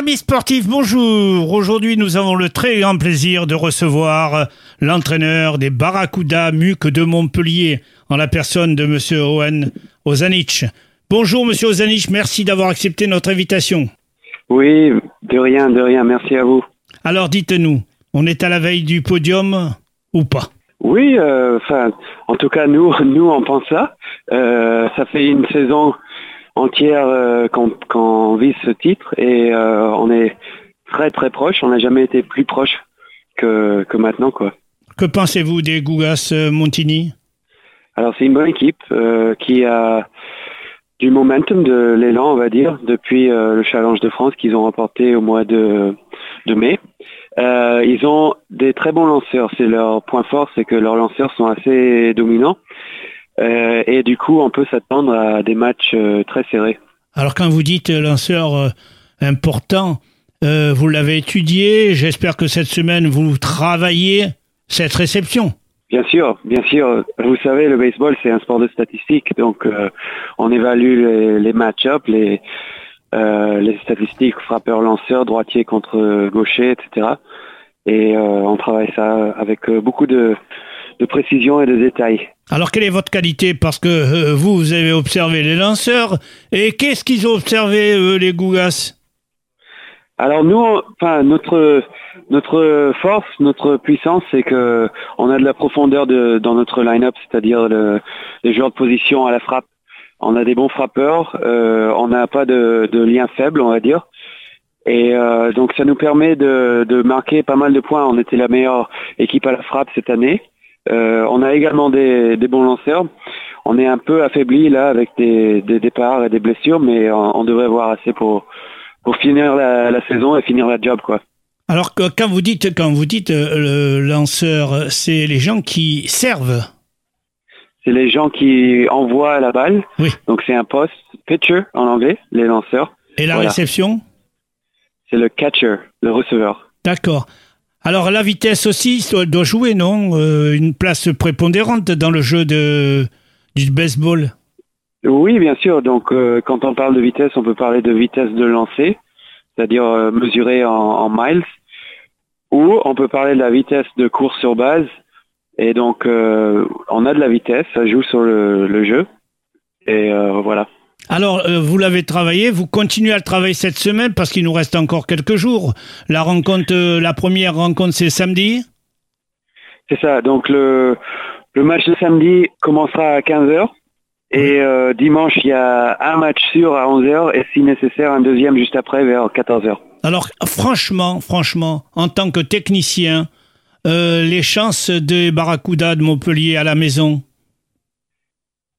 Amis sportifs, bonjour. Aujourd'hui, nous avons le très grand plaisir de recevoir l'entraîneur des Barracuda Muc de Montpellier, en la personne de Monsieur Owen Ozanich. Bonjour, Monsieur Ozanich, merci d'avoir accepté notre invitation. Oui, de rien, de rien, merci à vous. Alors, dites-nous, on est à la veille du podium ou pas? Oui, euh, enfin, en tout cas, nous, nous, on pense ça. Euh, ça fait une saison entière euh, qu'on qu'on vise ce titre et euh, on est très très proche. On n'a jamais été plus proche que, que maintenant, quoi. Que pensez-vous des Gougas euh, Montigny Alors c'est une bonne équipe euh, qui a du momentum, de l'élan, on va dire, depuis le Challenge de France qu'ils ont remporté au mois de, de mai. Ils ont des très bons lanceurs. C'est leur point fort, c'est que leurs lanceurs sont assez dominants. Euh, et du coup, on peut s'attendre à des matchs euh, très serrés. Alors, quand vous dites euh, lanceur important, euh, vous l'avez étudié. J'espère que cette semaine, vous travaillez cette réception. Bien sûr, bien sûr. Vous savez, le baseball, c'est un sport de statistiques. Donc, euh, on évalue les, les match-ups, les, euh, les statistiques frappeur-lanceur, droitier contre gaucher, etc. Et on travaille ça avec beaucoup de, de précision et de détails. Alors, quelle est votre qualité Parce que euh, vous, vous avez observé les lanceurs. Et qu'est-ce qu'ils ont observé, eux, les Gougas Alors nous, enfin notre notre force, notre puissance, c'est que on a de la profondeur de, dans notre line-up, c'est-à-dire le- les joueurs de position à la frappe. On a des bons frappeurs, euh, on n'a pas de, de lien faible, on va dire. Et euh, donc ça nous permet de, de marquer pas mal de points. On était la meilleure équipe à la frappe cette année. Euh, on a également des, des bons lanceurs. On est un peu affaibli là avec des, des départs et des blessures, mais on, on devrait avoir assez pour pour finir la, la saison et finir la job quoi. Alors, quand vous dites, quand vous dites euh, le lanceur, c'est les gens qui servent. C'est les gens qui envoient la balle. Oui. Donc c'est un poste pitcher en anglais, les lanceurs. Et la Voilà. réception? C'est le catcher, le receveur. D'accord. Alors la vitesse aussi doit, jouer, non Euh, Une place prépondérante dans le jeu du baseball. Oui, bien sûr. Donc euh, quand on parle de vitesse, on peut parler de vitesse de lancer, c'est-à-dire euh, mesurée en, miles, ou on peut parler de la vitesse de course sur base. Et donc on a de la vitesse, ça joue sur le, jeu. Et voilà. Alors euh, vous l'avez travaillé, vous continuez à le travailler cette semaine parce qu'il nous reste encore quelques jours. La rencontre, euh, la première rencontre c'est samedi. C'est ça. Donc le, le match de samedi commencera à 15h. Et euh, dimanche, il y a un match sûr à 11h et si nécessaire, un deuxième juste après vers 14h. Alors franchement, franchement, en tant que technicien, euh, les chances des Barracuda de Montpellier à la maison?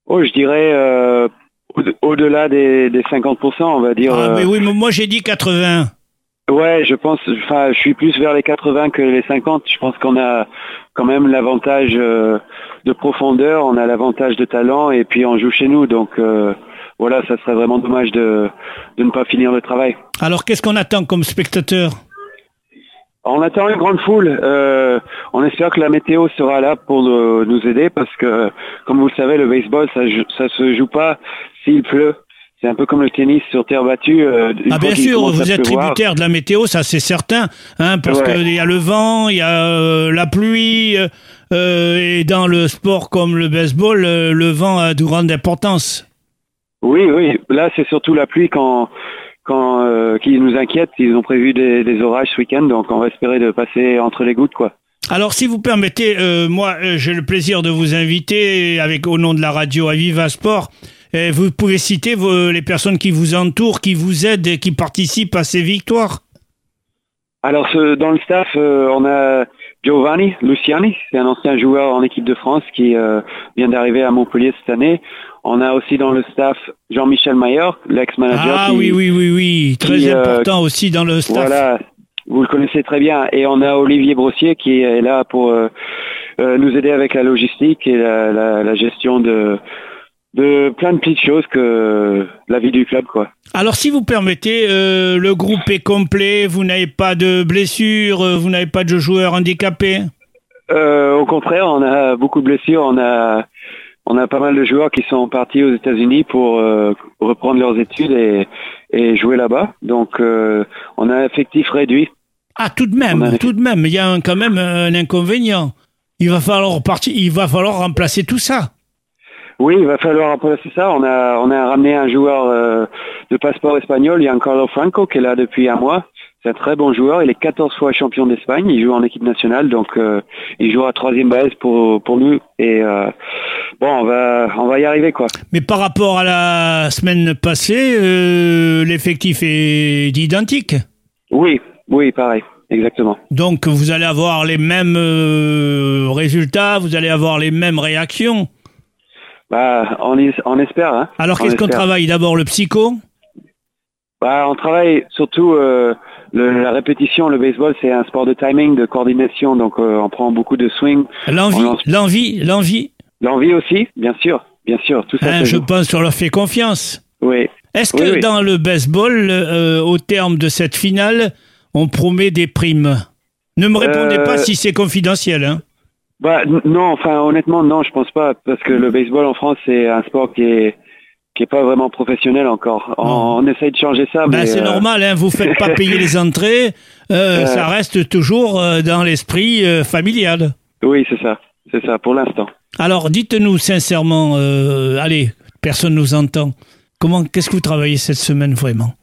Oh, je dirais euh, au-delà des, des 50%, on va dire. Ah, euh, mais oui, mais moi j'ai dit 80. Ouais, je pense, enfin, je suis plus vers les 80 que les 50. Je pense qu'on a quand même l'avantage euh, de profondeur, on a l'avantage de talent et puis on joue chez nous. Donc euh, voilà, ça serait vraiment dommage de, de ne pas finir le travail. Alors qu'est-ce qu'on attend comme spectateur? On attend une grande foule. Euh, on espère que la météo sera là pour nous, nous aider parce que, comme vous le savez, le baseball, ça, ça se joue pas s'il pleut. C'est un peu comme le tennis sur terre battue. euh, Ah bien sûr, vous êtes tributaire de la météo, ça c'est certain, hein, parce Ouais. qu'il y a le vent, il y a euh, la pluie, euh, et dans le sport comme le baseball, le vent a de grande importance. Oui, oui. Là, c'est surtout la pluie quand, quand, qui nous inquiète. Ils ont prévu des, des orages ce week-end, donc on va espérer de passer entre les gouttes, quoi. Alors si vous permettez, euh, moi euh, j'ai le plaisir de vous inviter avec au nom de la radio Aviva Sport. Et vous pouvez citer vos- les personnes qui vous entourent, qui vous aident et qui participent à ces victoires. Alors, ce- dans le staff, euh, on a Giovanni Luciani, c'est un ancien joueur en équipe de France qui vient d'arriver à Montpellier cette année. On a aussi dans le staff Jean-Michel Mayer, l'ex-manager. Ah qui- oui, oui, oui, oui, très qui, important aussi dans le staff. Voilà, vous le connaissez très bien. Et on a Olivier Brossier qui est là pour euh, euh, nous aider avec la logistique et la, la- la gestion de, de plein de petites choses que la vie du club, quoi. Alors, si vous permettez, euh, le groupe est complet, vous n'avez pas de blessures, vous n'avez pas de joueurs handicapés? Euh, au contraire, on a beaucoup de blessures. On a on a pas mal de joueurs qui sont partis aux États-Unis pour euh, reprendre leurs études et, et jouer là-bas. Donc, on a un effectif réduit. Ah, tout de même, tout de même, il y a quand même un inconvénient. Il va falloir partir, il va falloir remplacer tout ça. Oui, il va falloir remplacer ça. On a, on a ramené un joueur euh, de passeport espagnol, Giancarlo Franco, qui est là depuis un mois. C'est un très bon joueur. Il est 14 fois champion d'Espagne. Il joue en équipe nationale, donc euh, il joue à troisième base pour pour nous. Et euh, bon, on va on va y arriver quoi. Mais par rapport à la semaine passée, l'effectif est identique. Oui, oui, pareil, exactement. Donc vous allez avoir les mêmes résultats, vous allez avoir les mêmes réactions. Bah, on, on espère. Hein. Alors qu'est-ce qu'on travaille D'abord le psycho? Bah, on travaille surtout le, la répétition, le baseball, c'est un sport de timing, de coordination, donc euh, on prend beaucoup de swing. L'envie, l'envie, l'envie? L'envie aussi, bien sûr, bien sûr. Tout ça. Hein, je pense qu'on leur fait confiance. Oui. Est-ce que dans le baseball, euh, au terme de cette finale, on promet des primes Ne me répondez pas euh, si c'est confidentiel. Hein. Bah non, enfin honnêtement non, je pense pas, parce que le baseball en France c'est un sport qui est qui est pas vraiment professionnel encore. On, essaye de changer ça. Ben, c'est euh, normal, hein, vous faites pas payer les entrées, euh, euh, ça reste toujours dans l'esprit familial. Oui, c'est ça, c'est ça pour l'instant. Alors, dites-nous sincèrement, allez, personne nous entend. Comment, qu'est-ce que vous travaillez cette semaine vraiment?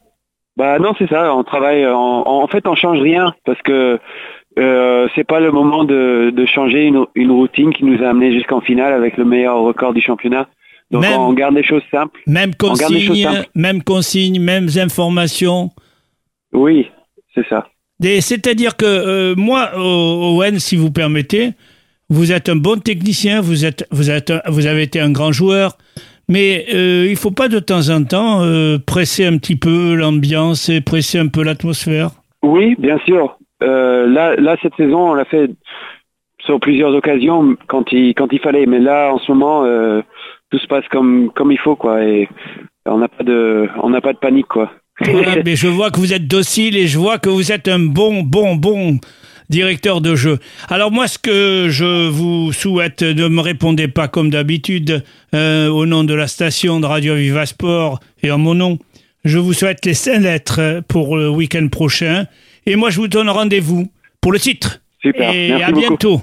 Bah non, c'est ça. On travaille. En, fait, on change rien parce que euh, c'est pas le moment de, de changer une, une, routine qui nous a amené jusqu'en finale avec le meilleur record du championnat. Donc on garde les choses simples. Même consigne, même consigne, mêmes informations. Oui, c'est ça. C'est-à-dire que euh, moi, Owen, si vous permettez, vous êtes un bon technicien, vous êtes, vous êtes, vous avez été un grand joueur, mais euh, il faut pas de temps en temps euh, presser un petit peu l'ambiance et presser un peu l'atmosphère. Oui, bien sûr. Euh, là, là, cette saison, on l'a fait sur plusieurs occasions quand il, quand il fallait, mais là, en ce moment tout se passe comme comme il faut quoi et on n'a pas de on n'a pas de panique quoi. mais je vois que vous êtes docile et je vois que vous êtes un bon bon bon directeur de jeu. Alors moi, ce que je vous souhaite, ne me répondez pas comme d'habitude euh, au nom de la station de Radio Viva Sport et en mon nom. Je vous souhaite les cinq lettres pour le week-end prochain. Et moi, je vous donne rendez-vous pour le titre. Super. Et à bientôt.